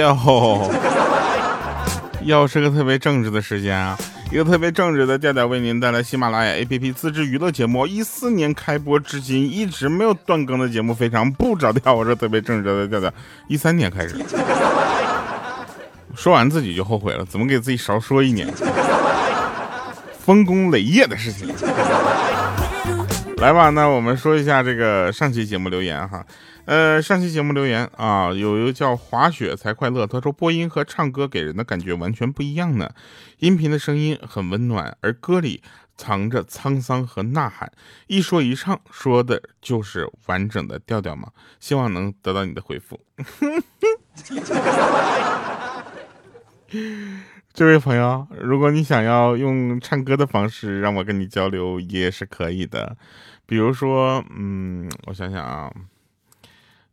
哟，又是个特别正直的时间啊！一个特别正直的调调为您带来喜马拉雅 APP 自制娱乐节目。一四年开播至今一直没有断更的节目，非常不着调。我说特别正直的调调，一三年开始，说完自己就后悔了，怎么给自己少说一年？丰功累业的事情。来吧，那我们说一下这个上期节目留言哈。呃，上期节目留言啊，有一个叫滑雪才快乐，他说播音和唱歌给人的感觉完全不一样呢。音频的声音很温暖，而歌里藏着沧桑和呐喊，一说一唱说的就是完整的调调嘛。希望能得到你的回复。这位朋友，如果你想要用唱歌的方式让我跟你交流，也是可以的。比如说，嗯，我想想啊，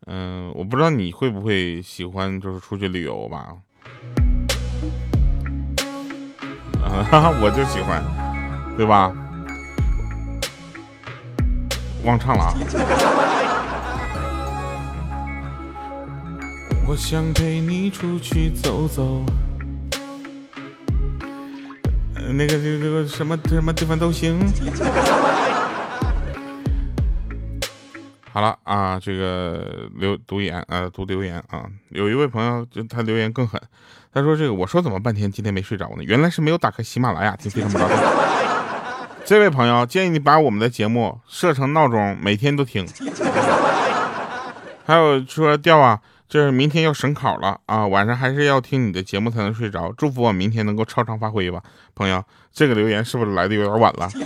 嗯，我不知道你会不会喜欢，就是出去旅游吧？啊，我就喜欢，对吧？忘唱了啊！我想陪你出去走走。那个这个什么什么地方都行。好了啊，这个留读言啊，读留言啊。有一位朋友就他留言更狠，他说这个我说怎么半天今天没睡着呢？原来是没有打开喜马拉雅听非常不着调。这位朋友建议你把我们的节目设成闹钟，每天都听。还有说调啊。这是明天要省考了啊，晚上还是要听你的节目才能睡着。祝福我明天能够超常发挥吧，朋友。这个留言是不是来的有点晚了？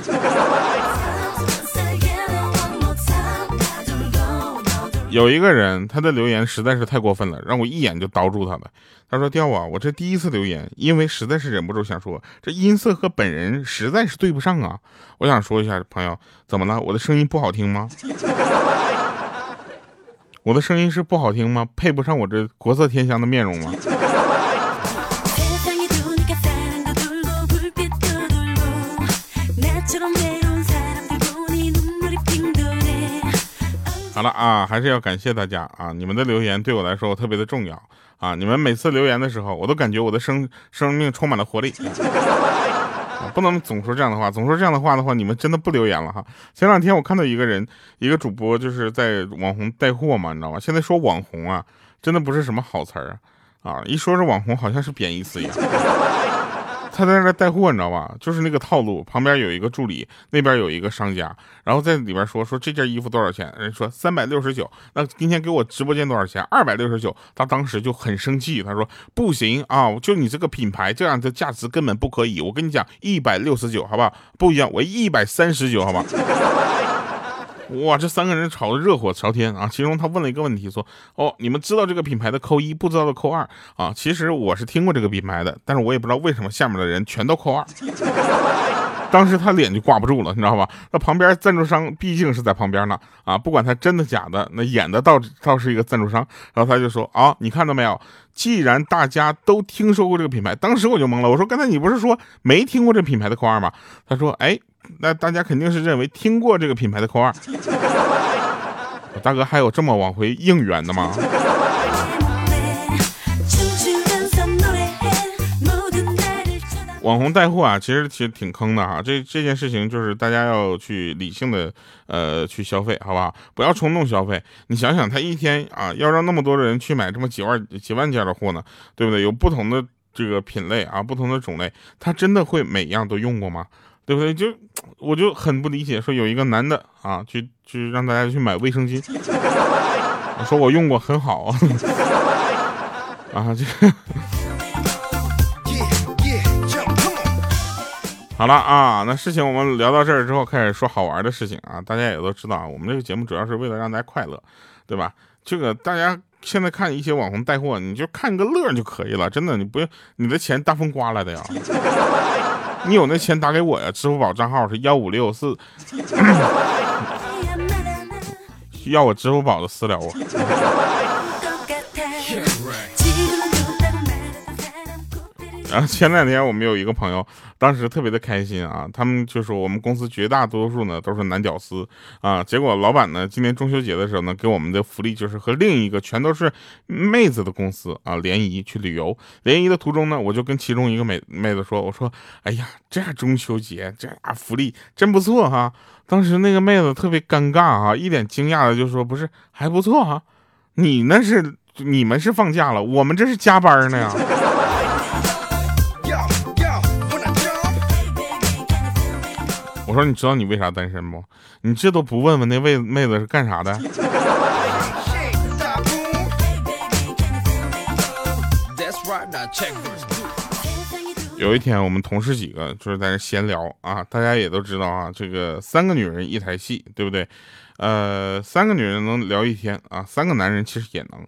有一个人他的留言实在是太过分了，让我一眼就刀住他了。他说：“调啊，我这第一次留言，因为实在是忍不住想说，这音色和本人实在是对不上啊。我想说一下，朋友，怎么了？我的声音不好听吗？”我的声音是不好听吗？配不上我这国色天香的面容吗？好了啊，还是要感谢大家啊！你们的留言对我来说特别的重要啊！你们每次留言的时候，我都感觉我的生生命充满了活力。不能总说这样的话，总说这样的话的话，你们真的不留言了哈。前两天我看到一个人，一个主播就是在网红带货嘛，你知道吗？现在说网红啊，真的不是什么好词儿啊，啊，一说是网红，好像是贬义词一样。他在那带货，你知道吧？就是那个套路，旁边有一个助理，那边有一个商家，然后在里边说说这件衣服多少钱？人说三百六十九。那今天给我直播间多少钱？二百六十九。他当时就很生气，他说不行啊，就你这个品牌这样的价值根本不可以。我跟你讲，一百六十九，好不好？不一样，我一百三十九，好吧？哇，这三个人吵得热火朝天啊！其中他问了一个问题，说：“哦，你们知道这个品牌的扣一，不知道的扣二啊？”其实我是听过这个品牌的，但是我也不知道为什么下面的人全都扣二。当时他脸就挂不住了，你知道吧？那旁边赞助商毕竟是在旁边呢啊，不管他真的假的，那演的倒倒是一个赞助商。然后他就说：“啊，你看到没有？既然大家都听说过这个品牌，当时我就懵了。我说刚才你不是说没听过这品牌的扣二吗？”他说：“哎。”那大家肯定是认为听过这个品牌的扣二，大哥还有这么往回应援的吗？网红带货啊，其实其实挺坑的哈。这这件事情就是大家要去理性的呃去消费，好不好？不要冲动消费。你想想，他一天啊要让那么多人去买这么几万几万件的货呢，对不对？有不同的这个品类啊，不同的种类，他真的会每样都用过吗？对不对？就我就很不理解，说有一个男的啊，去去让大家去买卫生巾，说我用过很好啊，这好了啊，那事情我们聊到这儿之后，开始说好玩的事情啊。大家也都知道啊，我们这个节目主要是为了让大家快乐，对吧？这个大家现在看一些网红带货，你就看个乐就可以了，真的，你不用你的钱大风刮来的呀。你有那钱打给我呀？支付宝账号是幺五六四，要我支付宝的私聊我。然后前两天我们有一个朋友，当时特别的开心啊，他们就说我们公司绝大多数呢都是男屌丝啊，结果老板呢今年中秋节的时候呢给我们的福利就是和另一个全都是妹子的公司啊联谊去旅游，联谊的途中呢我就跟其中一个妹妹子说，我说哎呀这中秋节这福利真不错哈，当时那个妹子特别尴尬啊，一脸惊讶的就说不是还不错哈，你那是你们是放假了，我们这是加班呢呀。我说你知道你为啥单身不？你这都不问问那妹妹子是干啥的？有一天我们同事几个就是在那闲聊啊，大家也都知道啊，这个三个女人一台戏，对不对？呃，三个女人能聊一天啊，三个男人其实也能。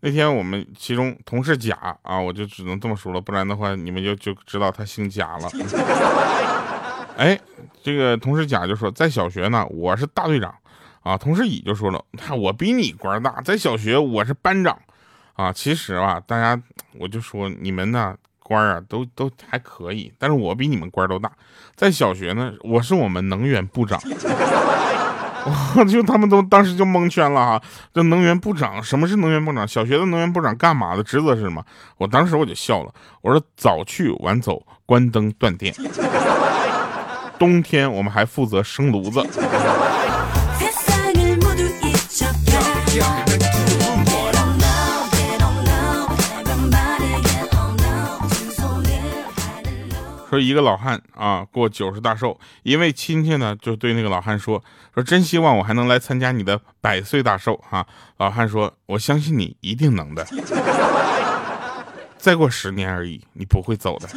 那天我们其中同事甲啊，我就只能这么说了，不然的话你们就就知道他姓贾了。哎，这个同事甲就说，在小学呢，我是大队长，啊，同事乙就说了，我比你官大，在小学我是班长，啊，其实啊，大家我就说你们呢官啊都都还可以，但是我比你们官都大，在小学呢，我是我们能源部长，我就他们都当时就蒙圈了哈，这能源部长什么是能源部长？小学的能源部长干嘛的？职责是什么？我当时我就笑了，我说早去晚走，关灯断电。冬天我们还负责生炉子。说一个老汉啊过九十大寿，一位亲戚呢就对那个老汉说：“说真希望我还能来参加你的百岁大寿哈。”老汉说：“我相信你一定能的，再过十年而已，你不会走的。”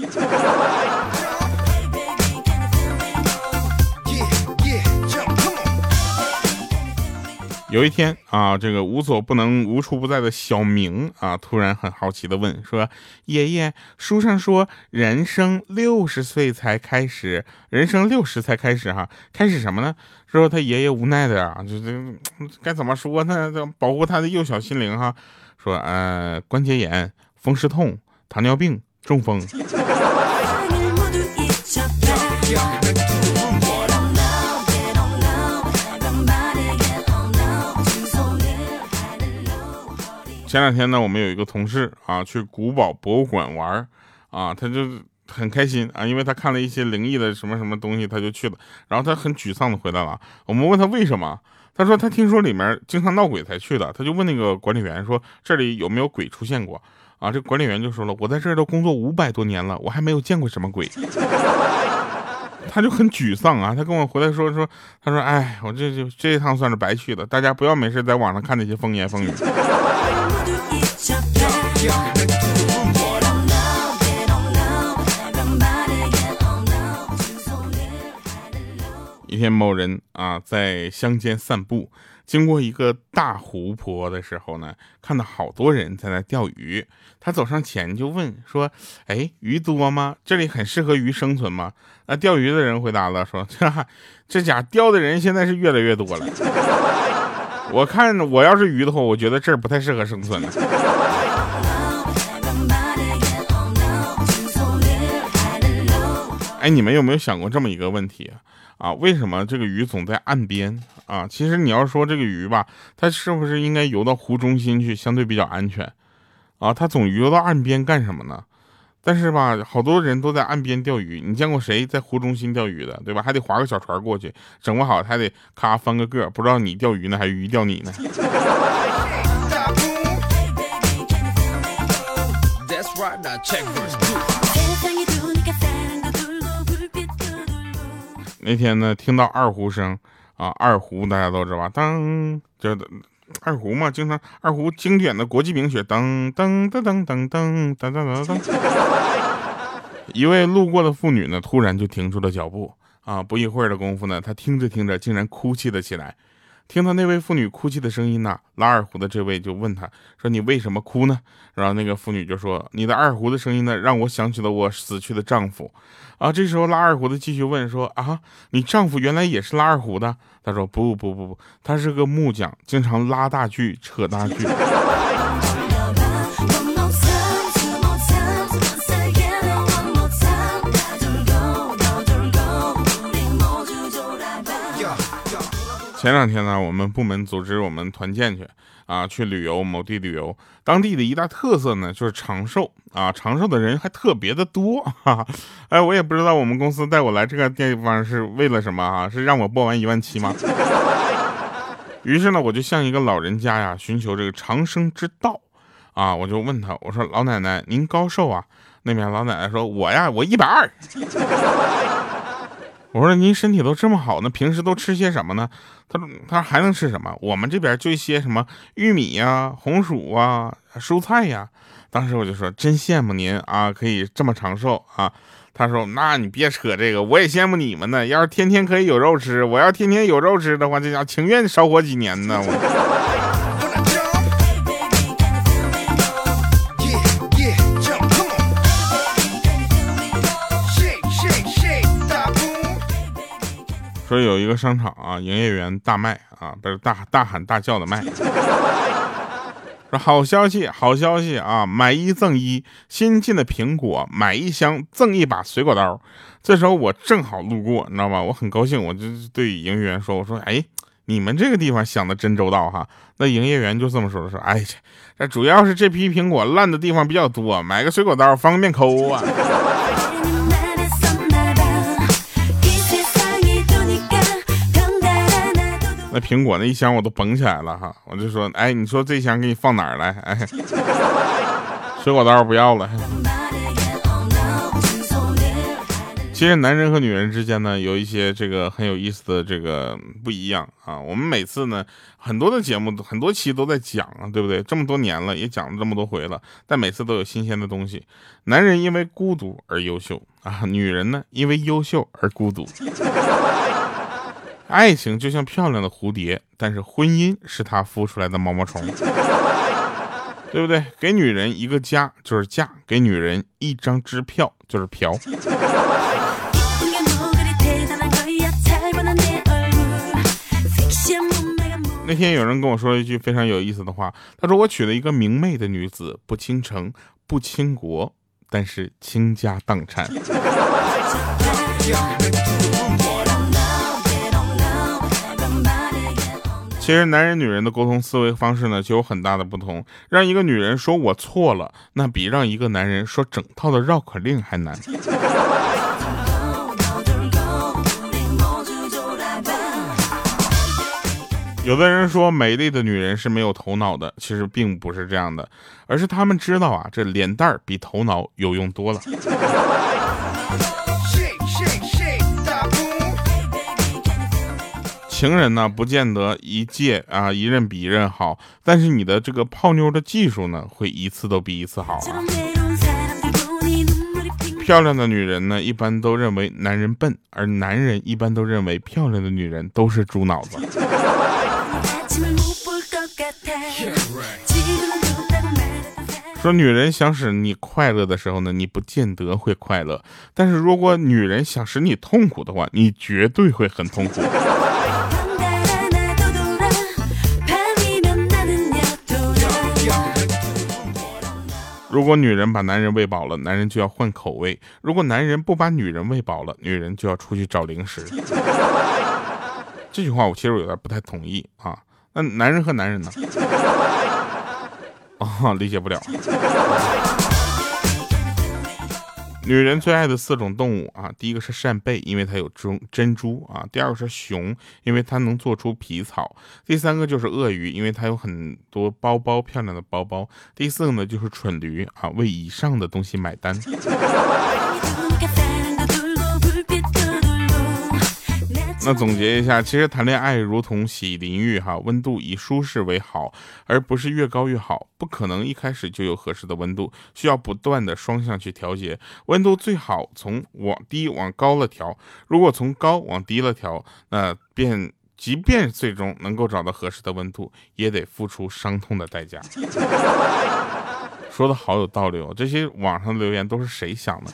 有一天啊，这个无所不能、无处不在的小明啊，突然很好奇的问说：“爷爷，书上说人生六十岁才开始，人生六十才开始哈，开始什么呢？”说他爷爷无奈的啊，就这该怎么说呢？保护他的幼小心灵哈，说呃，关节炎、风湿痛、糖尿病、中风。前两天呢，我们有一个同事啊，去古堡博物馆玩啊，他就很开心啊，因为他看了一些灵异的什么什么东西，他就去了。然后他很沮丧的回来了。我们问他为什么，他说他听说里面经常闹鬼才去的。他就问那个管理员说这里有没有鬼出现过啊？这管理员就说了，我在这儿都工作五百多年了，我还没有见过什么鬼。他就很沮丧啊，他跟我回来说说，他说哎，我这就这一趟算是白去了。大家不要没事在网上看那些风言风语。一天，某人啊在乡间散步，经过一个大湖泊的时候呢，看到好多人在那钓鱼。他走上前就问说：“哎，鱼多吗？这里很适合鱼生存吗？” 那钓鱼的人回答了说：“这 这家钓的人现在是越来越多了。我看我要是鱼的话，我觉得这儿不太适合生存了。”哎，你们有没有想过这么一个问题啊？为什么这个鱼总在岸边啊？其实你要说这个鱼吧，它是不是应该游到湖中心去，相对比较安全啊？它总游到岸边干什么呢？但是吧，好多人都在岸边钓鱼，你见过谁在湖中心钓鱼的，对吧？还得划个小船过去，整不好还得咔翻个个，不知道你钓鱼呢，还是鱼钓你呢？那天呢，听到二胡声啊，二胡大家都知道吧？当，就二胡嘛，经常二胡经典的国际名曲，噔噔噔噔噔噔噔噔噔。一位路过的妇女呢，突然就停住了脚步啊！不一会儿的功夫呢，她听着听着，竟然哭泣了起来。听到那位妇女哭泣的声音呢，拉二胡的这位就问她说：“你为什么哭呢？”然后那个妇女就说：“你的二胡的声音呢，让我想起了我死去的丈夫。”啊，这时候拉二胡的继续问说：“啊，你丈夫原来也是拉二胡的？”他说：“不不不不，他是个木匠，经常拉大锯、扯大锯。”前两天呢，我们部门组织我们团建去啊，去旅游某地旅游。当地的一大特色呢，就是长寿啊，长寿的人还特别的多。哈哈，哎，我也不知道我们公司带我来这个地方是为了什么啊？是让我播完一万七吗？于是呢，我就向一个老人家呀寻求这个长生之道啊，我就问他，我说老奶奶您高寿啊？那边老奶奶说，我呀，我一百二。我说您身体都这么好，那平时都吃些什么呢？他说他还能吃什么？我们这边就一些什么玉米呀、红薯啊、蔬菜呀。当时我就说真羡慕您啊，可以这么长寿啊。他说那你别扯这个，我也羡慕你们呢。要是天天可以有肉吃，我要天天有肉吃的话，这家情愿少活几年呢。我。说有一个商场啊，营业员大卖啊，不是大大喊大叫的卖。说好消息，好消息啊，买一赠一，新进的苹果买一箱赠一把水果刀。这时候我正好路过，你知道吧？我很高兴，我就对营业员说：“我说，哎，你们这个地方想的真周到哈。”那营业员就这么说的：“说，哎，这主要是这批苹果烂的地方比较多，买个水果刀方便抠啊。”那苹果那一箱我都绷起来了哈，我就说，哎，你说这箱给你放哪儿来？哎，水果刀不要了。其实男人和女人之间呢，有一些这个很有意思的这个不一样啊。我们每次呢，很多的节目很多期都在讲啊，对不对？这么多年了，也讲了这么多回了，但每次都有新鲜的东西。男人因为孤独而优秀啊，女人呢因为优秀而孤独。爱情就像漂亮的蝴蝶，但是婚姻是它孵出来的毛毛虫，对不对？给女人一个家就是嫁，给女人一张支票就是嫖。那天有人跟我说了一句非常有意思的话，他说我娶了一个明媚的女子，不倾城，不倾国，但是倾家荡产。其实男人女人的沟通思维方式呢，就有很大的不同。让一个女人说我错了，那比让一个男人说整套的绕口令还难。有的人说美丽的女人是没有头脑的，其实并不是这样的，而是他们知道啊，这脸蛋儿比头脑有用多了。情人呢，不见得一届啊一任比一任好，但是你的这个泡妞的技术呢，会一次都比一次好啊。漂亮的女人呢，一般都认为男人笨，而男人一般都认为漂亮的女人都是猪脑子。说女人想使你快乐的时候呢，你不见得会快乐；但是如果女人想使你痛苦的话，你绝对会很痛苦。如果女人把男人喂饱了，男人就要换口味；如果男人不把女人喂饱了，女人就要出去找零食。这句话我其实有点不太同意啊。那男人和男人呢？啊，理解不了。女人最爱的四种动物啊，第一个是扇贝，因为它有珍珍珠啊；第二个是熊，因为它能做出皮草；第三个就是鳄鱼，因为它有很多包包漂亮的包包；第四个呢就是蠢驴啊，为以上的东西买单。那总结一下，其实谈恋爱如同洗淋浴，哈，温度以舒适为好，而不是越高越好。不可能一开始就有合适的温度，需要不断的双向去调节。温度最好从往低往高了调，如果从高往低了调，那便即便最终能够找到合适的温度，也得付出伤痛的代价。说的好有道理哦，这些网上留言都是谁想的？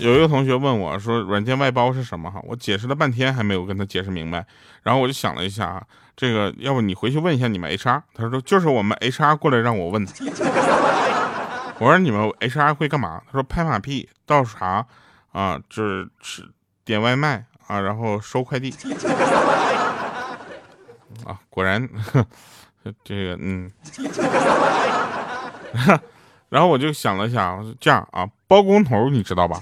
有一个同学问我说：“软件外包是什么？”哈，我解释了半天还没有跟他解释明白。然后我就想了一下啊，这个要不你回去问一下你们 HR。他说：“就是我们 HR 过来让我问。”我说你们 HR 会干嘛？他说拍马屁、倒茶啊，就是吃点外卖啊，然后收快递。啊，果然，这个嗯。然后我就想了想，这样啊，包工头你知道吧？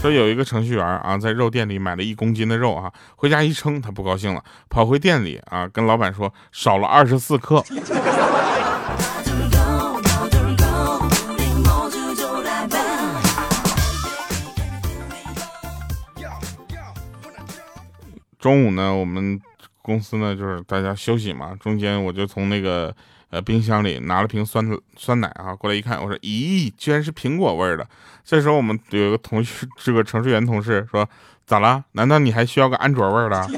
说有一个程序员啊，在肉店里买了一公斤的肉啊，回家一称，他不高兴了，跑回店里啊，跟老板说少了二十四克。中午呢，我们公司呢就是大家休息嘛，中间我就从那个。呃，冰箱里拿了瓶酸酸奶啊，过来一看，我说，咦，居然是苹果味的。这时候我们有一个同事，这个程序员同事说，咋了？难道你还需要个安卓味的？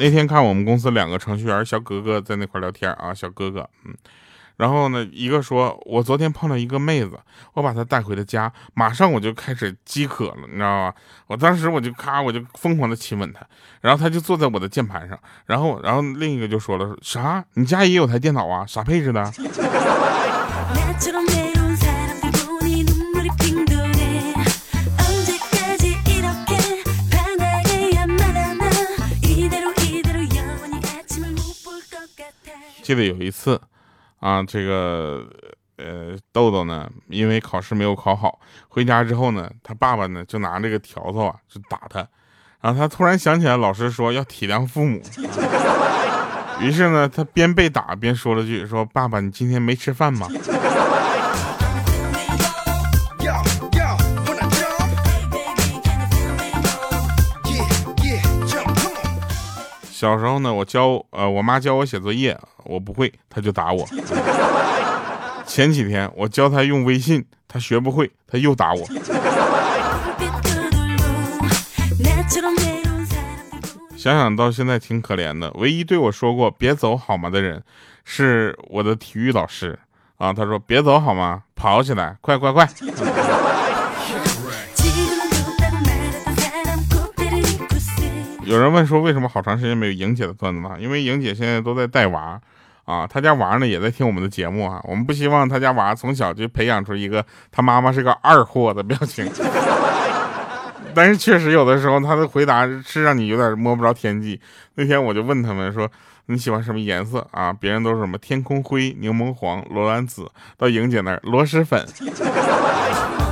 那天看我们公司两个程序员小哥哥在那块聊天啊，小哥哥，嗯。然后呢，一个说，我昨天碰到一个妹子，我把她带回了家，马上我就开始饥渴了，你知道吗？我当时我就咔，我就疯狂的亲吻她，然后她就坐在我的键盘上，然后，然后另一个就说了，啥？你家也有台电脑啊？啥配置的？记得有一次。啊，这个呃，豆豆呢，因为考试没有考好，回家之后呢，他爸爸呢就拿这个条子啊，就打他。然后他突然想起来，老师说要体谅父母，于是呢，他边被打边说了句：“说爸爸，你今天没吃饭吗？”小时候呢，我教呃，我妈教我写作业，我不会，她就打我。前几天我教她用微信，她学不会，她又打我。想想到现在挺可怜的，唯一对我说过“别走好吗”的人，是我的体育老师啊。他说：“别走好吗？跑起来，快快快！”有人问说为什么好长时间没有莹姐的段子呢？因为莹姐现在都在带娃，啊，她家娃呢也在听我们的节目啊。我们不希望她家娃从小就培养出一个她妈妈是个二货的表情。但是确实有的时候她的回答是让你有点摸不着天际。那天我就问他们说你喜欢什么颜色啊？别人都是什么天空灰、柠檬黄、罗兰紫，到莹姐那儿螺蛳粉。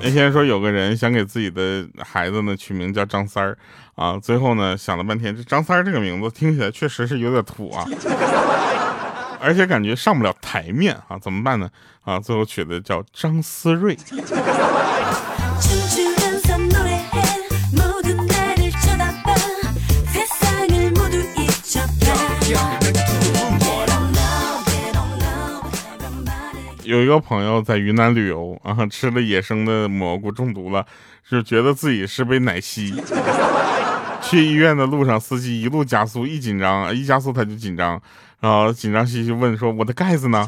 那天说有个人想给自己的孩子呢取名叫张三儿啊，最后呢想了半天，这张三儿这个名字听起来确实是有点土啊，而且感觉上不了台面啊，怎么办呢？啊，最后取的叫张思睿。有一个朋友在云南旅游啊，吃了野生的蘑菇中毒了，就觉得自己是被奶吸。去医院的路上，司机一路加速，一紧张一加速他就紧张，然后紧张兮兮问说：“我的盖子呢？”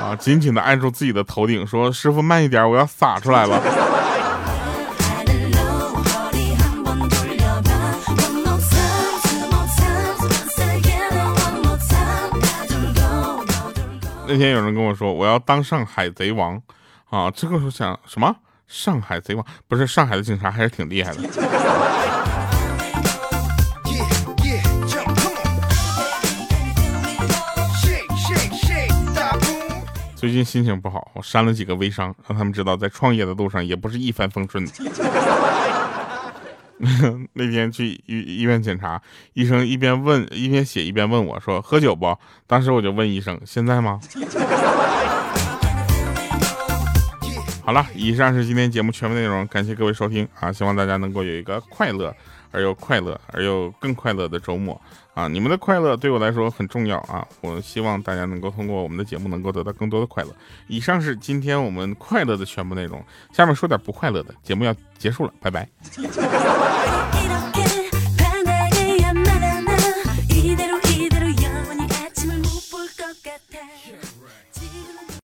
啊，紧紧的按住自己的头顶说：“师傅慢一点，我要洒出来了。”那天有人跟我说我要当上海贼王，啊，这个时候想什么？上海贼王不是上海的警察还是挺厉害的。最近心情不好，我删了几个微商，让他们知道在创业的路上也不是一帆风顺的。那天去医医院检查，医生一边问一边写一边问我说：“喝酒不？”当时我就问医生：“现在吗？” 好了，以上是今天节目全部内容，感谢各位收听啊！希望大家能够有一个快乐而又快乐而又更快乐的周末啊，你们的快乐对我来说很重要啊！我希望大家能够通过我们的节目能够得到更多的快乐。以上是今天我们快乐的全部内容，下面说点不快乐的。节目要结束了，拜拜。